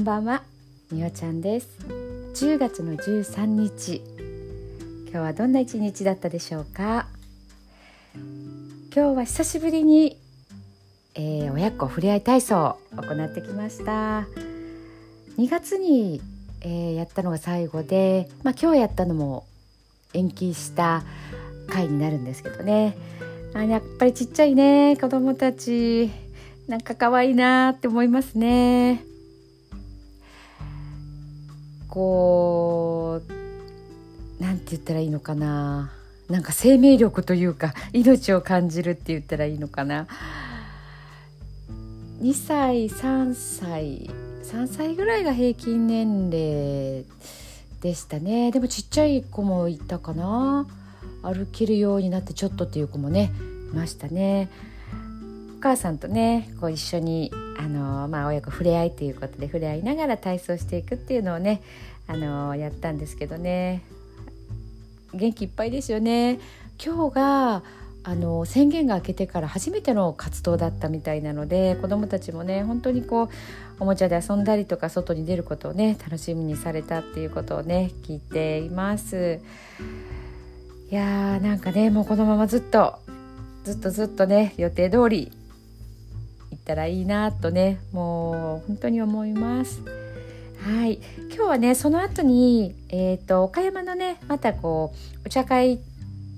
んばんは。みおちゃんです。10月の13日。今日はどんな一日だったでしょうか？今日は久しぶりに、えー、親子ふれあい体操を行ってきました。2月に、えー、やったのが最後で、まあ、今日やったのも延期した回になるんですけどね。あやっぱりちっちゃいね子供たち。なんか可愛いなって思いますね。こうなんて言ったらいいのかな。なんか生命力というか命を感じるって言ったらいいのかな。2歳3歳3歳ぐらいが平均年齢でしたね。でもちっちゃい子もいたかな。歩けるようになってちょっとっていう子もねいましたね。お母さんとねこう一緒にあの、まあ、親子触れ合いということで触れ合いながら体操していくっていうのをねあのやったんですけどね。元気いっぱいですよね。今日があの宣言が明けてから初めての活動だったみたいなので子どもたちもね本当にこうおもちゃで遊んだりとか外に出ることをね楽しみにされたっていうことをね聞いています。いやーなんかねもうこのままずっとずっとずっとね予定通りたらいいなとねもう本当に思います。はい今日はねその後に、えーと、岡山のねまたこうお茶会っ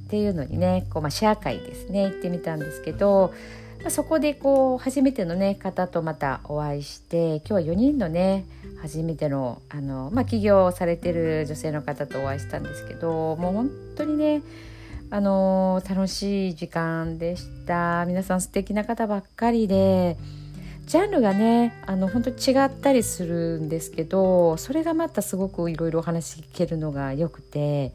ていうのにねこう、まあ、シェア会ですね行ってみたんですけど、まあ、そこでこう初めての、ね、方とまたお会いして今日は4人のね初めてのあの、まあ、起業されてる女性の方とお会いしたんですけどもう本当にねあの楽しい時間でした。皆さん素敵な方ばっかりで。ジャンルがねあの本当違ったりするんですけどそれがまたすごくいろいろお話聞けるのがよくて。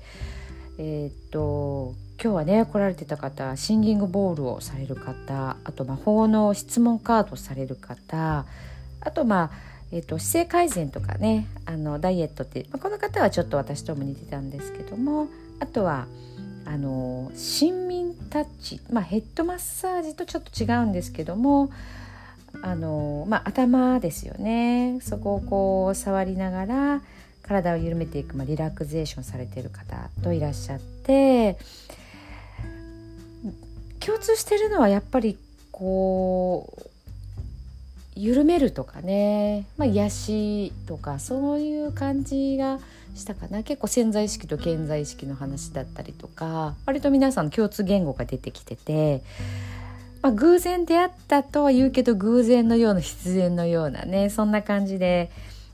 えー、っと今日はね来られてた方シンギングボールをされる方あと魔法の質問カードされる方あとまあえーと、姿勢改善とかねあのダイエットって、まあ、この方はちょっと私とも似てたんですけどもあとはあの親民タッチ、まあ、ヘッドマッサージとちょっと違うんですけどもあの、まあ、頭ですよね。そこをこう触りながら体を緩めていく、まあ、リラクゼーションされている方といらっしゃって共通してるのはやっぱりこう緩めるとかね、まあ、癒しとかそういう感じがしたかな。結構潜在意識と現在意識の話だったりとか割と皆さん共通言語が出てきてて、まあ、偶然出会ったとは言うけど偶然のような必然のようなねそんな感じで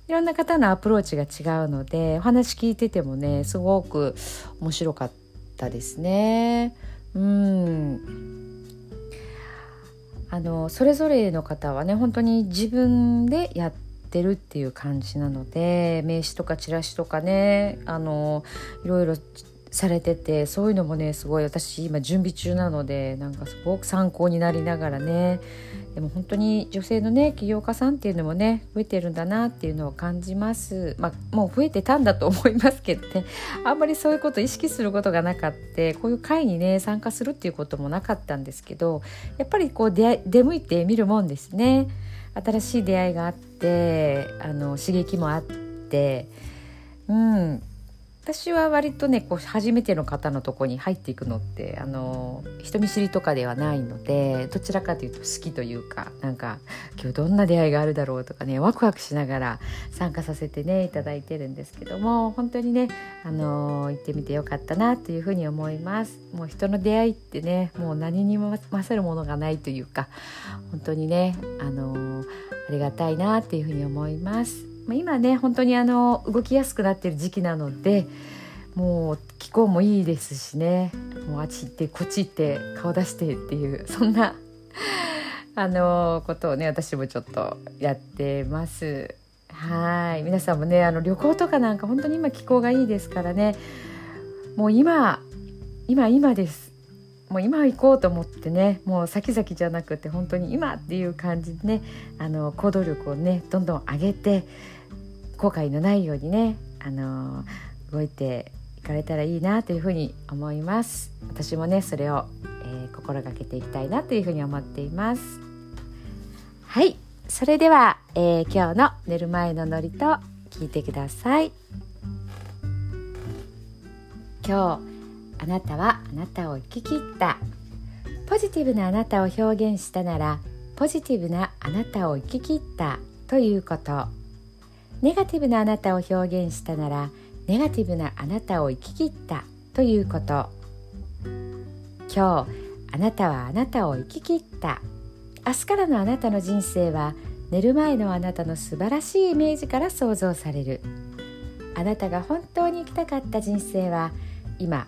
いろんな方のアプローチが違うのでお話聞いててもねすごく面白かったですね。うんあのそれぞれの方はね本当に自分でやってるっていう感じなので名刺とかチラシとかねあのいろいろされててそういうのもねすごい私今準備中なのでなんかすごく参考になりながらね。でも本当に女性のね起業家さんっていうのもね増えてるんだなっていうのを感じます。まあもう増えてたんだと思いますけどね。あんまりそういうこと意識することがなかったこういう会にね参加するっていうこともなかったんですけどやっぱりこう出出向いてみるもんですね。新しい出会いがあってあの刺激もあってうん。私は割とねこう初めての方のとこに入っていくのってあの人見知りとかではないのでどちらかというと好きというかなんか今日どんな出会いがあるだろうとかねワクワクしながら参加させてねいただいてるんですけども本当にねあの行ってみてよかったなというふうに思います。もう人の出会いってねもう何にも勝るものがないというか本当にねあのありがたいなっていうふうに思います。まあ、今ね本当にあの動きやすくなってる時期なのでもう気候もいいですしね。もうあっち行ってこっち行って顔出してっていうそんなあのことをね私もちょっとやってます。はい。皆さんもねあの旅行とかなんか本当に今気候がいいですからね。もう今今今です。もう今行こうと思ってねもう先々じゃなくて本当に今っていう感じでねあの行動力をねどんどん上げて後悔のないようにねあの動いていかれたらいいなというふうに思います。私もねそれを、えー、心がけていきたいなというふうに思っています。はい。それでは、えー、今日の寝る前の祝詞と聞いてください。今日あなたはあなたを生き切った。ポジティブなあなたを表現したならポジティブなあなたを生き切った。ということ。ネガティブなあなたを表現したならネガティブなあなたを生き切った。ということ。今日あなたはあなたを生き切った。明日からのあなたの人生は寝る前のあなたの素晴らしいイメージから想像される。あなたが本当に生きたかった人生は今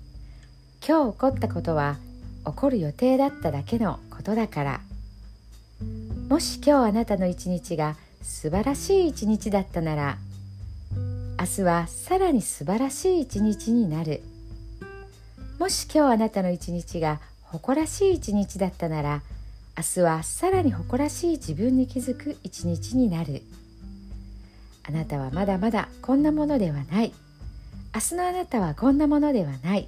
今日起こったことは起こる予定だっただけのことだから。もし今日あなたの一日が素晴らしい一日だったなら明日はさらに素晴らしい一日になる。もし今日あなたの一日が誇らしい一日だったなら明日はさらに誇らしい自分に気づく一日になる。あなたはまだまだこんなものではない。明日のあなたはこんなものではない。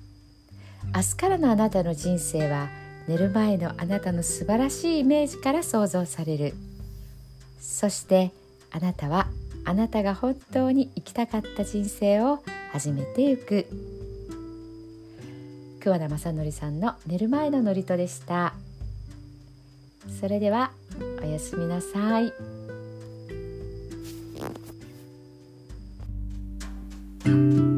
明日からのあなたの人生は寝る前のあなたの素晴らしいイメージから想像される。そしてあなたはあなたが本当に生きたかった人生を始めてゆく。桑田正則さんの「寝る前の祝詞」でした。それではおやすみなさい。thank you